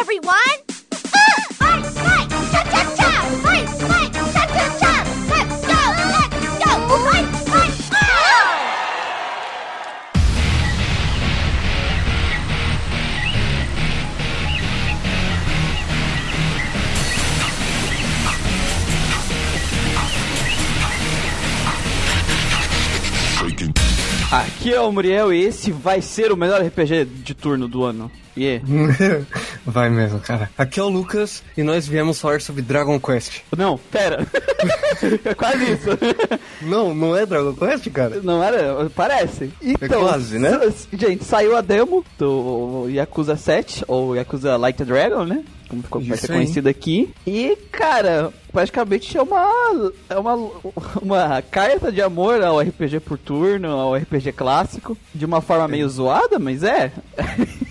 everyone! Fight, fight, cha cha cha! Fight, fight, cha cha cha! Let's go, let's go! Fight, fight! Aqui é o Muriel e esse vai ser o melhor RPG de turno do ano. Yeah. Vai mesmo, cara. Aqui é o Lucas e nós viemos falar sobre Dragon Quest. Não, pera. é quase isso. Não, não é Dragon Quest, cara? Não era? Parece. Então, quase, né? Gente, saiu a demo do Yakuza 7, ou Yakuza Like a Dragon, né? Como ficou vai Isso ser aí. conhecido aqui. E, cara, praticamente é uma, é uma, uma carta de amor ao RPG por turno, ao RPG clássico. De uma forma meio zoada, mas é.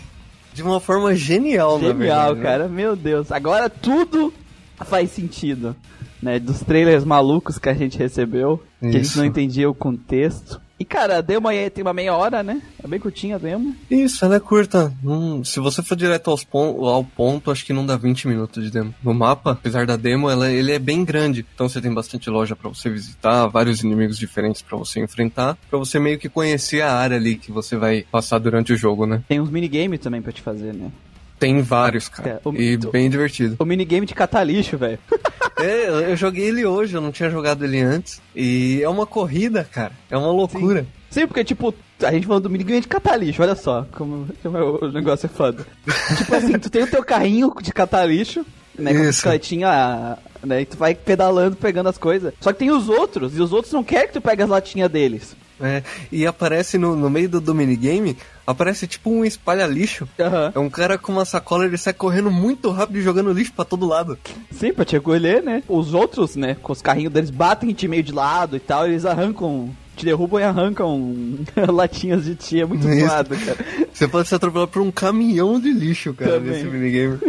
De uma forma genial, Genial, verdade, né? cara. Meu Deus. Agora tudo faz sentido. Né, dos trailers malucos que a gente recebeu, que a gente Isso. não entendia o contexto. E cara, a demo aí tem uma meia hora, né? É bem curtinha a demo. Isso, ela é curta. Hum, se você for direto aos pon ao ponto, acho que não dá 20 minutos de demo. No mapa, apesar da demo, ela, ele é bem grande. Então você tem bastante loja pra você visitar, vários inimigos diferentes pra você enfrentar, pra você meio que conhecer a área ali que você vai passar durante o jogo, né? Tem uns minigames também pra te fazer, né? Tem vários, cara. É, o- E o- bem divertido. O minigame de catar lixo, velho. É, eu joguei ele hoje, eu não tinha jogado ele antes. E é uma corrida, cara. É uma loucura. Sim, porque, tipo, a gente falando do minigame de catar lixo, olha só como, como é o negócio é foda. tipo assim, tu tem o teu carrinho de catar lixo, né, com a bicicletinha, né, e tu vai pedalando, pegando as coisas. Só que tem os outros, e os outros não querem que tu pegue as latinhas deles. É, e aparece no, no meio do, minigame, aparece tipo um espalha-lixo. Aham. É um cara com uma sacola, ele sai correndo muito rápido e jogando lixo pra todo lado. Sim, pra te acolher, né? Os outros, né, com os carrinhos deles batem em ti meio de lado e tal, eles arrancam, te derrubam e arrancam latinhas de ti, é muito zoado, cara. Você pode ser atropelado por um caminhão de lixo, cara, Também. nesse minigame.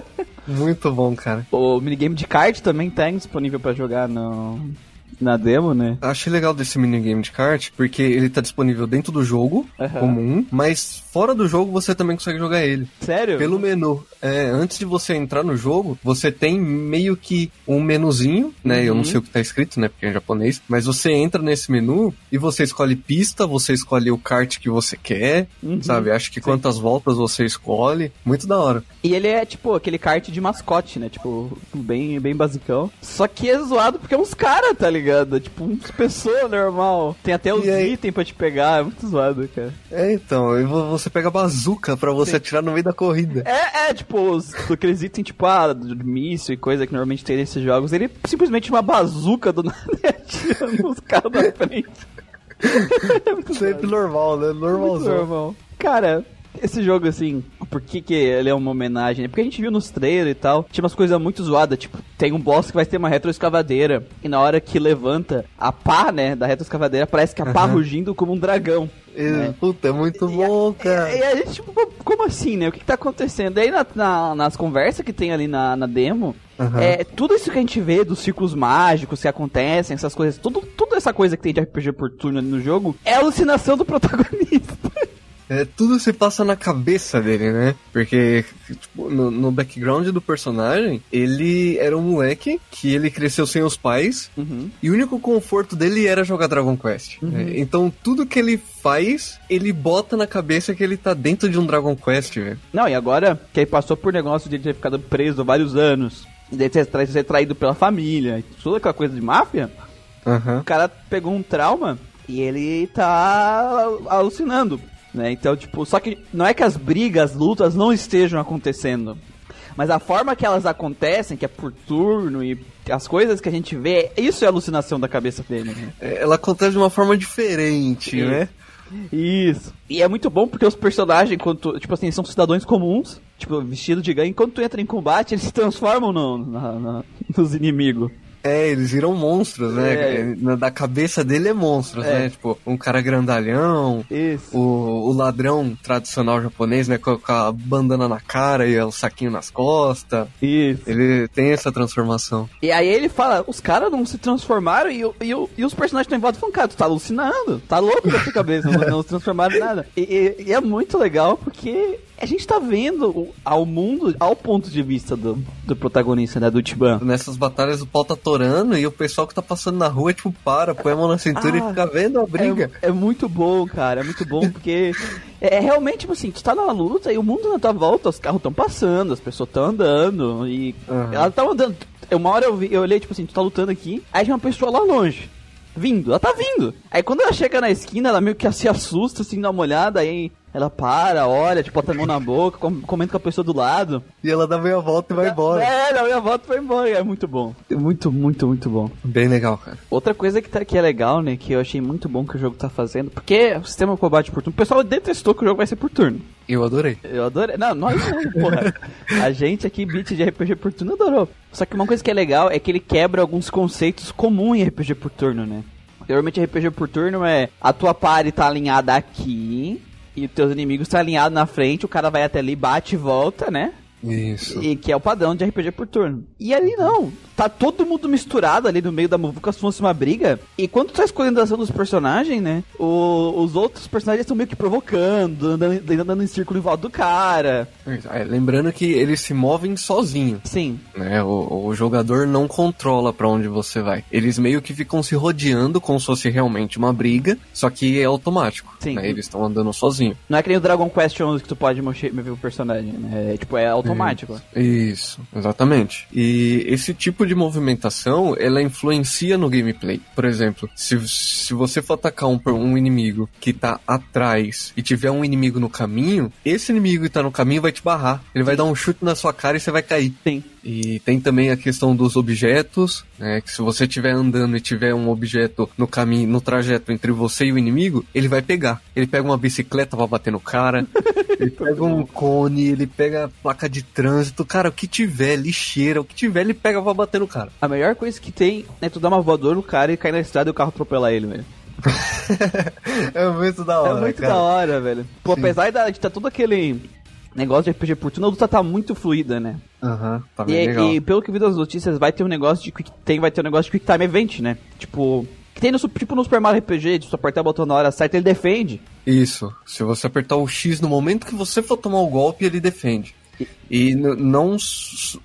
muito bom, cara. O minigame de kart também tem disponível pra jogar no, na demo, né? Achei legal desse minigame de kart, porque ele tá disponível dentro do jogo, Aham. comum, mas fora do jogo você também consegue jogar ele. Sério? Pelo menu. É, antes de você entrar no jogo, você tem meio que um menuzinho, né? Eu não sei o que tá escrito, né? Porque é em japonês. Mas você entra nesse menu e você escolhe pista, você escolhe o kart que você quer, Uhum. sabe? Acho que quantas voltas você escolhe. Muito da hora. E ele é tipo aquele kart de mascote, né? Tipo, bem, bem basicão. Só que é zoado porque é uns caras, tá ligado? Tipo, uns pessoas normal. Tem até os E aí? itens pra te pegar. É muito zoado, cara. É, então, e vo- você pega a bazuca pra você atirar no meio da corrida. É, é, tipo, os, aqueles itens, tipo, ah, míssil e coisa que normalmente tem nesses jogos. Ele é simplesmente uma bazuca do nada e atirando os caras na frente. é Sempre normal, né? Normalzão. normal. Cara, esse jogo, assim, por que, que ele é uma homenagem? Porque a gente viu nos trailers e tal, tinha umas coisas muito zoadas, tipo, tem um boss que vai ter uma retroescavadeira, e na hora que levanta a pá, né, da retroescavadeira, parece que a pá Aham. rugindo como um dragão. É, né? Puta, é muito bom, cara. E, a gente, tipo, co- como assim, né? O que, que tá acontecendo? E aí na- na- nas conversas que tem ali na, na demo, Aham. é, tudo isso que a gente vê dos ciclos mágicos que acontecem, essas coisas, tudo, tudo essa coisa que tem de RPG por turno ali no jogo, é alucinação do protagonista. É, tudo se passa na cabeça dele, né? Porque tipo, no, no background do personagem, ele era um moleque que ele cresceu sem os pais Uhum. e o único conforto dele era jogar Dragon Quest. né? Então tudo que ele faz, ele bota na cabeça que ele tá dentro de um Dragon Quest, velho. Não, e agora que ele passou por negócio de ter ficado preso vários anos, de ter tra- ser traído pela família, e toda aquela coisa de máfia, Aham. o cara pegou um trauma e ele tá alucinando, né? Então, tipo, só que não é que as brigas, as lutas não estejam acontecendo. Mas a forma que elas acontecem, que é por turno e as coisas que a gente vê, isso é alucinação da cabeça dele, né? É, Ela acontece de uma forma diferente, Isso. né? Isso. E é muito bom porque os personagens, quando tipo assim, são cidadãos comuns, tipo, vestido de gangue, quando tu entra em combate, eles se transformam no, na- na- nos inimigos. É, eles viram monstros, né? É. Na- Da cabeça dele é monstros, É. né? Tipo, um cara grandalhão, Isso. o, o ladrão tradicional japonês, né? Com, com a bandana na cara e o saquinho nas costas. Isso. Ele tem essa transformação. E aí ele fala, os caras não se transformaram e, e, e os personagens estão em volta falam, cara, tu tá alucinando, tá louco da sua cabeça, não, não se transformaram em nada. E, e- e é muito legal porque a gente tá vendo o- ao mundo ao ponto de vista do, do protagonista, né, do Tiban. Nessas batalhas o pau tá torando e o pessoal que tá passando na rua, tipo, para, põe a mão na cintura Ah, e fica vendo a briga. É, é muito bom, cara, é muito bom porque é, é realmente tipo assim, tu tá na luta e o mundo na tua volta, os carros estão passando, as pessoas estão andando e Aham. ela tá andando. Uma hora eu, vi, eu olhei, tipo assim, tu tá lutando aqui, aí tinha uma pessoa lá longe. Vindo, ela tá vindo. Aí quando ela chega na esquina, ela meio que se assusta, assim, dá uma olhada, aí ela para, olha, tipo, bota a mão na boca, com- comenta com a pessoa do lado. E ela dá meia volta e vai embora. É, na minha volta foi embora. É muito bom. É Muito, muito, muito bom. Bem legal, cara. Outra coisa que, tá, que é legal, né, que eu achei muito bom que o jogo tá fazendo, porque o sistema de combate por turno, o pessoal detestou que o jogo vai ser por turno. Eu adorei. Eu adorei. Não, nós não, porra. A gente aqui, beat de RPG por turno, adorou. Só que uma coisa que é legal é que ele quebra alguns conceitos comuns em RPG por turno, né? Normalmente RPG por turno é a tua party tá alinhada aqui e teus inimigos tá alinhado na frente, o cara vai até ali, bate e volta, né? Isso. E que é o padrão de RPG por turno. E ali não. Tá todo mundo misturado ali no meio da muvuca, se fosse uma briga. E quando tu tá escolhendo a ação dos personagens, né? o- os outros personagens estão meio que provocando, andando, andando em círculo em volta do cara. É, lembrando que eles se movem sozinhos. Sim. Né, o, o jogador não controla pra onde você vai. Eles meio que ficam se rodeando como se fosse realmente uma briga, só que é automático. Sim. né, Eles estão andando sozinhos. Não é que nem o Dragon Quest 11 que tu pode mover mover o personagem, né? É, tipo, é automático. Isso, exatamente. E esse tipo de movimentação, ela influencia no gameplay. Por exemplo, se, se você for atacar um, um inimigo que tá atrás e tiver um inimigo no caminho, esse inimigo que tá no caminho vai te barrar. Ele vai dar um chute na sua cara e você vai cair. Sim. E tem também a questão dos objetos, né? Que se você estiver andando e tiver um objeto no caminho, no trajeto entre você e o inimigo, ele vai pegar. Ele pega uma bicicleta pra bater no cara, ele pega um cone, ele pega a placa de trânsito, cara, o que tiver, lixeira, o que tiver, ele pega pra bater no cara. A melhor coisa que tem é tu dar uma voadora no cara e cair na estrada e o carro atropelar ele, velho. é muito da É muito da hora, velho. Pô, apesar de tá todo aquele negócio de RPG por turno, a luta tá muito fluida, né? Aham, tá E, legal. e pelo que eu vi das notícias, vai ter um negócio de quick, tem, vai ter um negócio de Quick Time Event, né? Tipo, que tem no, tipo no Super Mario RPG, de tu apertar o botão na hora certa, ele defende. Isso. Se você apertar o X no momento que você for tomar o golpe, ele defende. E não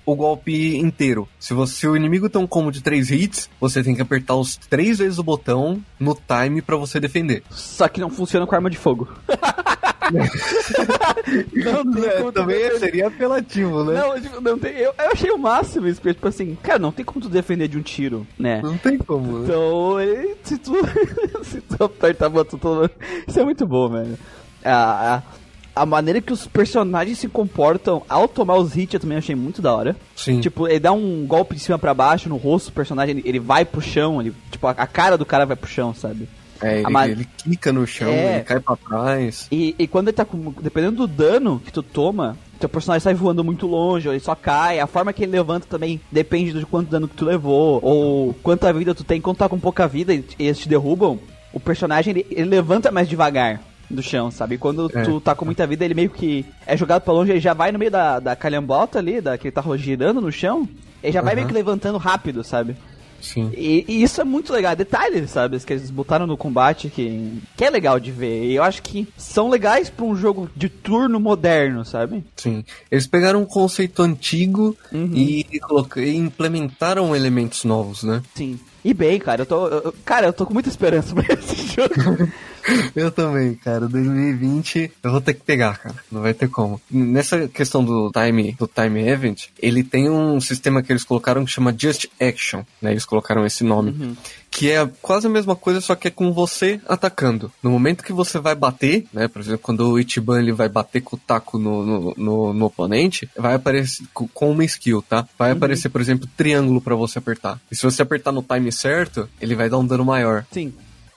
o golpe inteiro. Se você se o inimigo tem um combo de três hits, você tem que apertar os três vezes o botão no time pra você defender. Só que não funciona com arma de fogo. não tem como tu defender. seria apelativo, Não, tipo, não tem, eu, eu achei o máximo isso, porque, tipo assim, cara, não tem como tu defender de um tiro, né? Não tem como, né? Então, ele- se tu, se tu apertar botão todo... Isso é muito bom, velho. A, maneira que os personagens se comportam ao tomar os hits eu também achei muito da hora. Sim. Tipo, ele dá um golpe de cima pra baixo no rosto do personagem, ele, ele vai pro chão, ele, tipo, a, a cara do cara vai pro chão, sabe? É, ele, a ma- ele quica no chão, É. ele cai pra trás. E, e quando ele tá com. Dependendo do dano que tu toma, teu personagem sai voando muito longe, ou ele só cai. A forma que ele levanta também depende de quanto dano que tu levou, ou quanta vida tu tem. Quando tá com pouca vida e eles te derrubam, o personagem ele, ele levanta mais devagar do chão, sabe? Quando É. tu tá com muita vida, ele meio que é jogado pra longe, ele já vai no meio da, da calhambota ali, da, que ele tá girando no chão. Ele já vai meio que levantando rápido, sabe? Sim. E, e isso é muito legal, detalhes, sabe? Que eles botaram no combate que, que é legal de ver. E eu acho que são legais pra um jogo de turno moderno, sabe? Sim. Eles pegaram um conceito antigo Uhum. e, e implementaram elementos novos, né? Sim. E bem, cara, eu tô. eu- cara, eu tô com muita esperança pra esse jogo. Eu também, cara. 2020 eu vou ter que pegar, cara. Não vai ter como. Nessa questão do time, do time event, ele tem um sistema que eles colocaram que chama Just Action, né? Eles colocaram esse nome. Que é quase a mesma coisa, só que é com você atacando. No momento que você vai bater, né? Por exemplo, quando o Ichiban ele vai bater com o taco no, no, no- no oponente, vai aparecer co- com uma skill, tá? Vai aparecer, por exemplo, triângulo pra você apertar. E se você apertar no time certo, ele vai dar um dano maior. Sim.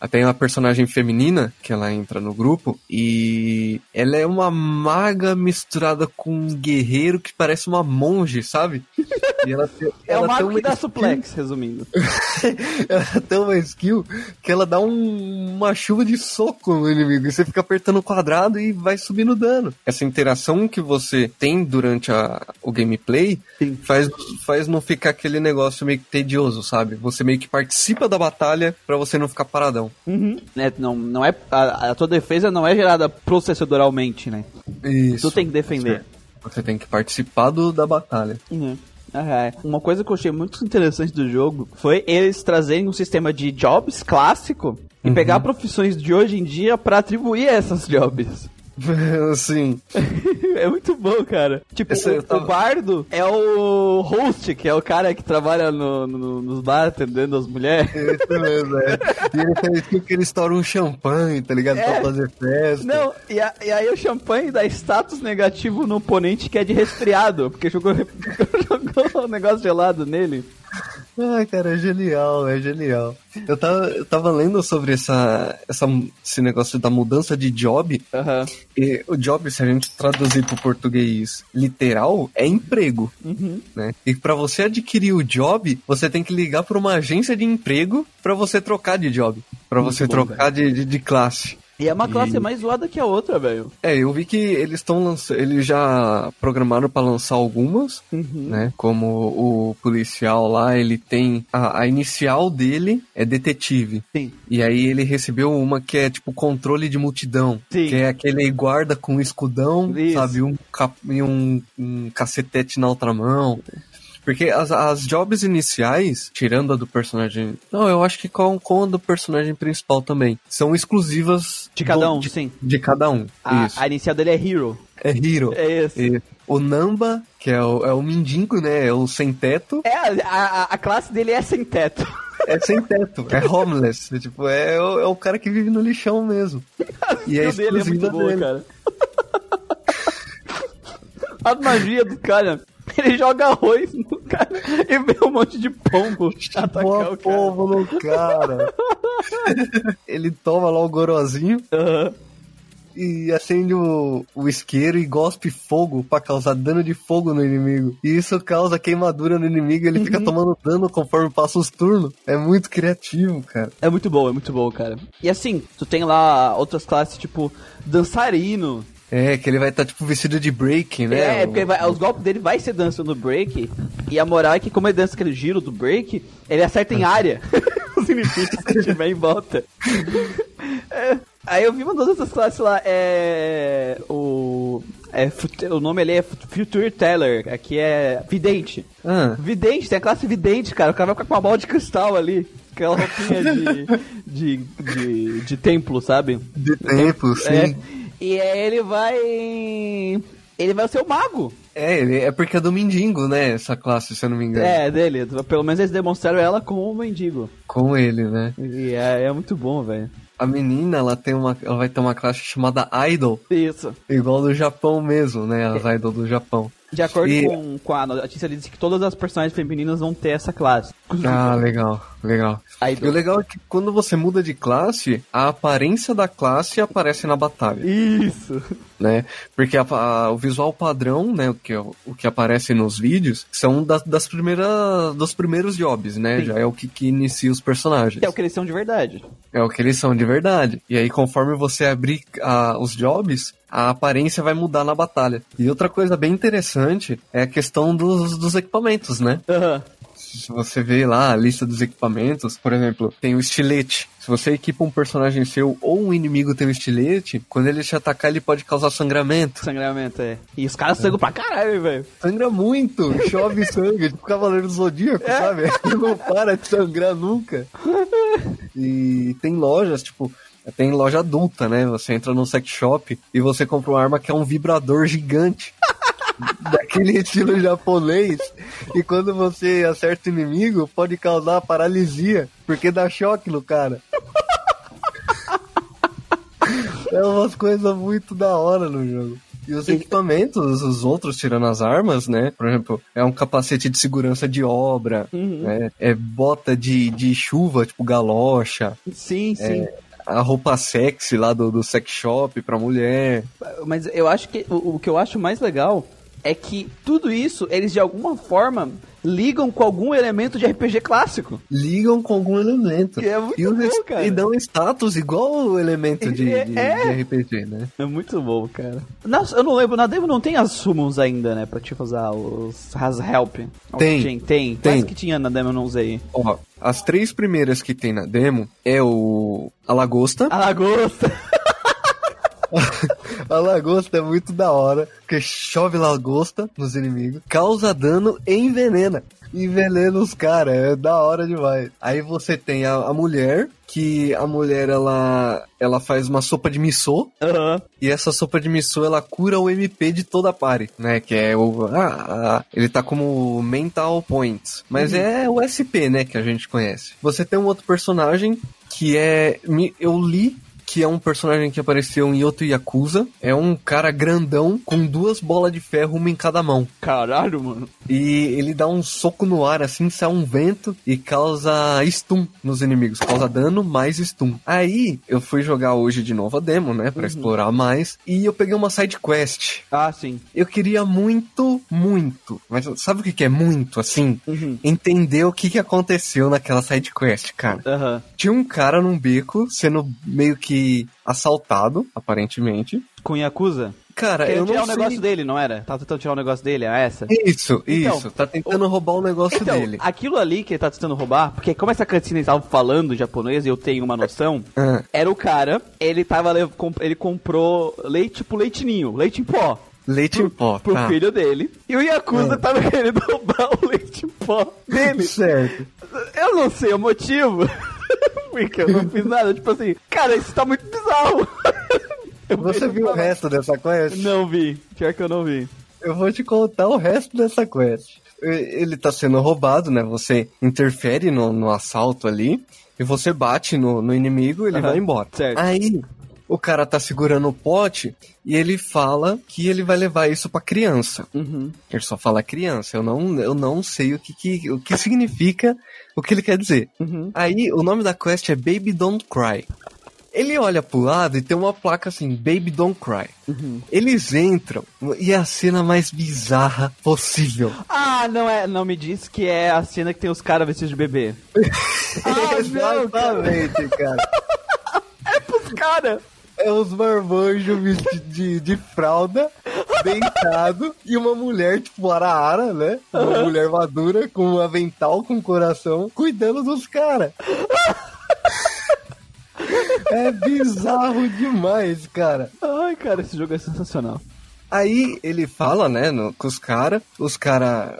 Tem uma personagem feminina que ela entra no grupo e ela é uma maga misturada com um guerreiro que parece uma monge, sabe? E ela tem, É ela o mago que dá skill- suplex, resumindo. ela tem uma skill que ela dá um- uma chuva de soco no inimigo. E você fica apertando o quadrado e vai subindo dano. Essa interação que você tem durante a- o gameplay Sim. faz, faz não ficar aquele negócio meio que tedioso, sabe? Você meio que participa da batalha pra você não ficar paradão. Uhum. Né, não, não é, a, a tua defesa não é gerada processadoralmente, né? Isso. Tu tem que defender. Você tem que participar do, da batalha. Uhum. Ah, é. Uma coisa que eu achei muito interessante do jogo foi eles trazerem um sistema de jobs clássico e Uhum. pegar profissões de hoje em dia pra atribuir essas jobs. Sim. é muito bom, cara. Tipo, o, tava- o bardo é o host, que é o cara que trabalha no, no- nos bar atendendo as mulheres. Isso mesmo, é. E ele tipo que ele estoura um champanhe, tá ligado? É. Pra fazer festa. Não, e, a- e aí o champanhe dá status negativo no oponente que é de resfriado, porque jogou, jogou um negócio gelado nele. Ai, cara, é genial, é genial. Eu tava, eu tava lendo sobre essa, essa, esse negócio da mudança de job. Aham. E o job, se a gente traduzir pro português literal, é emprego, Uhum. né? E pra você adquirir o job, você tem que ligar pra uma agência de emprego pra você trocar de job. Muito você bom, trocar de, de, de classe. E é uma classe E- mais zoada que a outra, velho. É, eu vi que eles estão lançando, eles já programaram pra lançar algumas, Uhum. né? Como o policial lá, ele tem a, a inicial dele é detetive. Sim. E aí ele recebeu uma que é tipo controle de multidão, Sim. que é aquele guarda com um escudão, Isso. sabe, um, cap- e um, um cacetete na outra mão. Porque as, as jobs iniciais, tirando a do personagem. Não, eu acho que com, com a do personagem principal também. São exclusivas De cada do- um, de, sim. de cada um. A, Isso. a inicial dele é Hero. É Hero. É esse. E o Namba, que é o, é o mendigo, né? É o sem teto. É, a, a, classe dele é sem teto. É sem teto. é homeless. É, tipo, é, o- é o cara que vive no lixão mesmo. E a O dele é muito exclusiva boa, dele. cara. A magia do cara. Ele joga arroz no cara e vê um monte de pombo atacar Boa o povo no cara. Ele toma lá o gorozinho Aham. e acende o, o isqueiro e gospe fogo pra causar dano de fogo no inimigo. E isso causa queimadura no inimigo e ele Uhum. fica tomando dano conforme passa os turnos. É muito criativo, cara. É muito bom, é muito bom, cara. E assim, tu tem lá outras classes, tipo, dançarino. É, que ele vai estar tipo vestido de break, né? É, porque vai- os golpes dele vai ser dança no break. E a moral é que, como ele dança aquele giro do break, ele acerta em área os inimigos que tiver em volta. É, aí eu vi uma dessas classes lá, é. O. É, o nome ali é Fut- Future Teller, aqui é Vidente. Ah, Vidente, tem a classe Vidente, cara. O cara vai ficar com uma bola de cristal ali. Aquela roupinha de, de, de, de templo, sabe? de tempo, sim. É. E aí ele vai. Ele vai ser o mago. É, ele, é porque é do mendigo, né? Essa classe, se eu não me engano. É, dele. Pelo menos eles demonstraram ela como um mendigo. Com ele, né? E é, é muito bom, velho. A menina, ela tem uma. Ela vai ter uma classe chamada Idol, Isso. igual do Japão mesmo, né? As Idol do Japão. De acordo E- com, com a notícia, ele disse que todas as personagens femininas vão ter essa classe. Ah, legal, legal. Idol. E o legal é que quando você muda de classe, a aparência da classe aparece na batalha, Isso. né? Porque a- a- o visual padrão, né, o que, o que aparece nos vídeos, são das, das primeiras, dos primeiros jobs, né? Sim. Já é o que, que inicia os personagens. É o que eles são de verdade. É o que eles são de verdade. E aí, conforme você abrir ah, os jobs, a aparência vai mudar na batalha. E outra coisa bem interessante é a questão dos, dos equipamentos, né? Aham. Se você vê lá a lista dos equipamentos, por exemplo, tem o estilete. Se você equipa um personagem seu ou um inimigo tem um estilete, quando ele te atacar, ele pode causar sangramento. Sangramento, é. E os caras sangram pra caralho, velho. Sangra muito, chove sangue, tipo Cavaleiro do Zodíaco, sabe? Ele não para de sangrar nunca. E tem lojas, tipo, tem loja adulta, né? Você entra no sex shop e você compra uma arma que é um vibrador gigante. Daquele estilo japonês. E quando você acerta o inimigo, pode causar paralisia, porque dá choque no cara. É umas coisas muito da hora no jogo. E os equipamentos, os outros, tirando as armas, né? Por exemplo, é um capacete de segurança de obra, Uhum. né? É bota de, de chuva, tipo galocha. Sim, sim. A roupa sexy lá do, do sex shop pra mulher. Mas eu acho que o, o que eu acho mais legal é que tudo isso, eles de alguma forma ligam com algum elemento de RPG clássico. Ligam com algum elemento. Que é muito e, bom, res- cara. e dão status igual o elemento de, É, de- é. de RPG, né? É muito bom, cara. Nossa, eu não lembro, na demo não tem as summons ainda, né? Pra te usar os as help. Tem. Tem, tem. Tem. Quase que tinha na demo, eu não usei. Ó, as três primeiras que tem na demo é o a lagosta. A lagosta. A lagosta é muito da hora, porque chove lagosta nos inimigos, causa dano e envenena. Envenena os caras, é da hora demais. Aí você tem a, a mulher, que a mulher ela, ela faz uma sopa de miso, Aham. e essa sopa de miso ela cura o MP de toda a party, né? Que é o. Ah, ah, ele tá como mental points. Mas é o SP, né? Que a gente conhece. Você tem um outro personagem que é. Eu li. Que é um personagem que apareceu em outro Yakuza. É um cara grandão com duas bolas de ferro, uma em cada mão. Caralho, mano. E ele dá um soco no ar, assim, sai um vento e causa stun nos inimigos. Causa dano mais stun. Aí, eu fui jogar hoje de novo a demo, né? Pra explorar mais. E eu peguei uma side quest. Ah, sim. Eu queria muito, muito. Mas sabe o que, que é muito, assim? Uhum. Entender o que, que aconteceu naquela side quest, cara. Aham. Tinha um cara num beco sendo meio que assaltado, aparentemente. Com Yakuza? Cara, Queria eu tirar não o sei... negócio dele, não era? Tava tentando tirar o negócio dele, é essa? Isso, Então, isso. Tá tentando roubar o negócio Então, dele. aquilo ali que ele tá tentando roubar, porque como essa cutscene estava falando japonês e eu tenho uma noção, Ah. era o cara, ele tava ele comprou leite tipo leitinho, leite em pó. Leite em pó, Pro tá. filho dele. E o Yakuza É. tava querendo roubar o leite em pó dele. Certo. Eu não sei o motivo. Porque eu não fiz nada. Tipo assim, cara, isso tá muito bizarro. Eu Você viu o falar- resto dessa quest? Não vi. Pior que eu não vi. Eu vou te contar o resto dessa quest. Ele tá sendo roubado, né? Você interfere no, no assalto ali e você bate no, no inimigo ele Aham, vai embora. certo. Aí o cara tá segurando o pote e ele fala que ele vai levar isso pra criança. Uhum. Ele só fala criança. Eu não, eu não sei o que, que, o que significa o que ele quer dizer. Uhum. Aí o nome da quest é Baby Don't Cry. Ele olha pro lado e tem uma placa assim, Baby Don't Cry. Uhum. Eles entram e é a cena mais bizarra possível. Ah, não é. Não me diz que é a cena que tem os caras vestidos de bebê. Ah, não, cara. Exatamente, cara. É pros caras. É os marmanjos vestidos de, de fralda, deitado, e uma mulher, tipo, ara-ara, né? Uma mulher madura, com um avental, com um coração, cuidando dos caras. É bizarro demais, cara. Ai, cara, esse jogo é sensacional. Aí ele fala, né, no- com os caras, os caras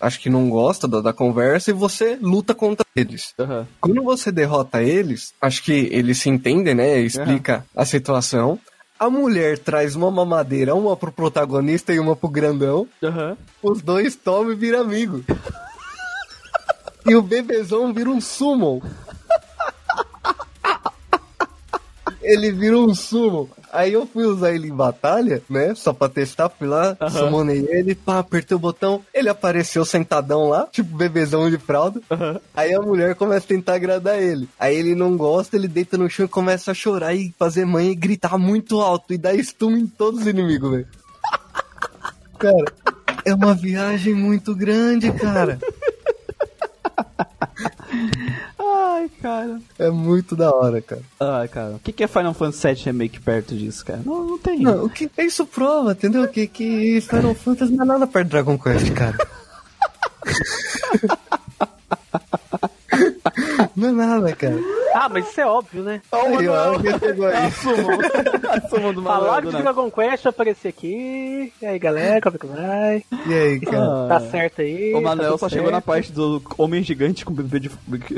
acho que não gostam da, da conversa e você luta contra eles. Aham. Quando você derrota eles, acho que eles se entendem, né, explica a situação. A mulher traz uma mamadeira, uma pro protagonista e uma pro grandão. Aham. Os dois tomam e viram amigo. e o bebezão vira um summon. Ele vira um summon. Aí eu fui usar ele em batalha, né? Só pra testar, fui lá, Aham. summonei ele, pá, apertei o botão, ele apareceu sentadão lá, tipo bebezão de fralda. Aham. Aí a mulher começa a tentar agradar ele. Aí ele não gosta, ele deita no chão e começa a chorar e fazer mãe e gritar muito alto e dar stun em todos os inimigos, velho. Cara, é uma viagem muito grande, cara. Ai, cara. É muito da hora, cara. Ai, cara. O que, que é Final Fantasy VII Remake perto disso, cara? Não, não tem. Não, o que isso prova, entendeu? Que, que Final Fantasy não é nada perto de Dragon Quest, cara. Não é nada, cara. Ah, mas isso é óbvio, né? Aí, ó, alguém pegou aí. Assumo. Assumo do Falaram malandro, de né? Dragon Quest, eu apareci aqui. E aí, galera, como é que vai? E aí, cara? Ah. Tá certo aí? O tá Manuel tudo só chegou na certo? parte do homem gigante com bebê de,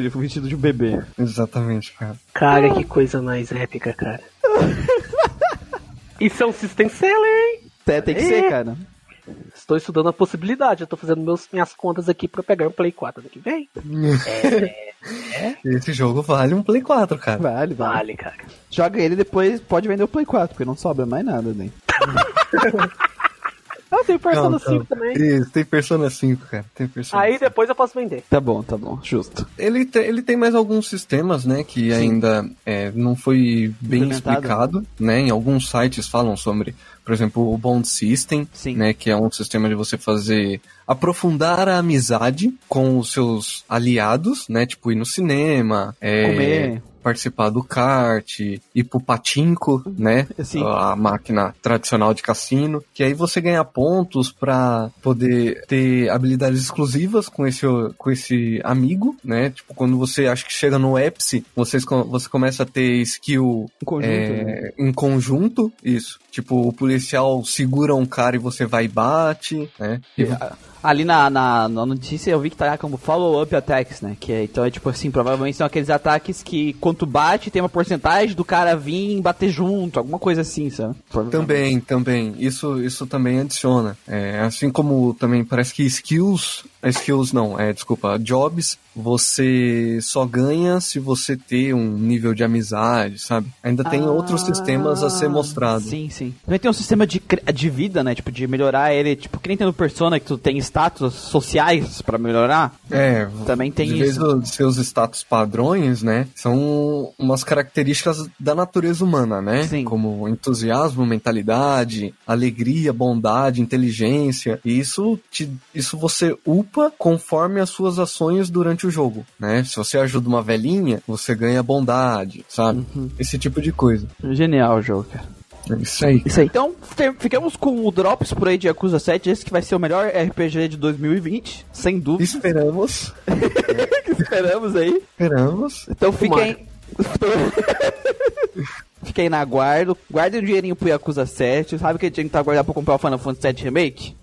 vestido de um bebê. Exatamente, cara. Cara, que coisa mais épica, cara. Isso é um system seller, hein? É, tem que ser, cara. Estou estudando a possibilidade. Eu tô fazendo meus, minhas contas aqui pra pegar um Play 4 ano que vem. Esse jogo vale um Play 4, cara. Vale, vale. Vale, cara. Joga ele depois pode vender o Play 4, porque não sobra mais nada, né? Eu tenho Persona Não, 5 não. também. Isso, tem Persona 5, cara. Tem Persona Aí depois eu posso vender. Tá bom, tá bom, justo. Ele, te- ele tem mais alguns sistemas, né, que ainda é, não foi bem explicado, né, em alguns sites falam sobre, por exemplo, o Bond System, Sim. né, que é um sistema de você fazer, aprofundar a amizade com os seus aliados, né, tipo ir no cinema, é, Comer. Participar do kart, ir pro patinco, né, Sim. a máquina tradicional de cassino, que aí você ganha pontos pra poder ter habilidades exclusivas com esse, com esse amigo, né? Tipo, quando você acha que chega no ápice, vocês, co- você começa a ter skill Em conjunto, é, né? em conjunto, isso. Tipo, o policial segura um cara e você vai e bate, né? E Ali na, na, na notícia eu vi que tá como follow-up attacks, né? Que é, então é tipo assim, provavelmente são aqueles ataques que quando tu bate tem uma porcentagem do cara vir bater junto, alguma coisa assim, sabe? Também, também. Isso, isso também adiciona. É, assim como também parece que skills. Skills não, é, desculpa, jobs, você só ganha se você ter um nível de amizade, sabe? Ainda tem outros sistemas a ser mostrados. Ah, Sim, sim. Também tem um sistema de, de vida, né? Tipo, de melhorar ele. Tipo, que nem tem no Persona que tu tem status sociais pra melhorar. É, Também tem de vez isso. dos seus status padrões, né? São umas características da natureza humana, né? Sim. Como entusiasmo, mentalidade, alegria, bondade, inteligência. E isso, te, isso você upa conforme as suas ações durante o jogo, né? Se você ajuda uma velhinha, você ganha bondade, sabe? Uhum. Esse tipo de coisa. Genial o jogo, cara. É isso aí. Isso aí. Então, ficamos com o Drops por aí de Yakuza 7. Esse que vai ser o melhor RPG de 2020, sem dúvida. Esperamos, Esperamos aí. esperamos. Então fiquem. fiquem na guarda. Guardem o dinheirinho pro Yakuza 7. Sabe que a gente tá guardando pra comprar o Final Fantasy 7 Remake?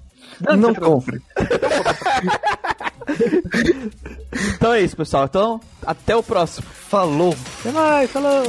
Não compre. Então é isso, pessoal. Então, até o próximo. Falou! Até mais, falou!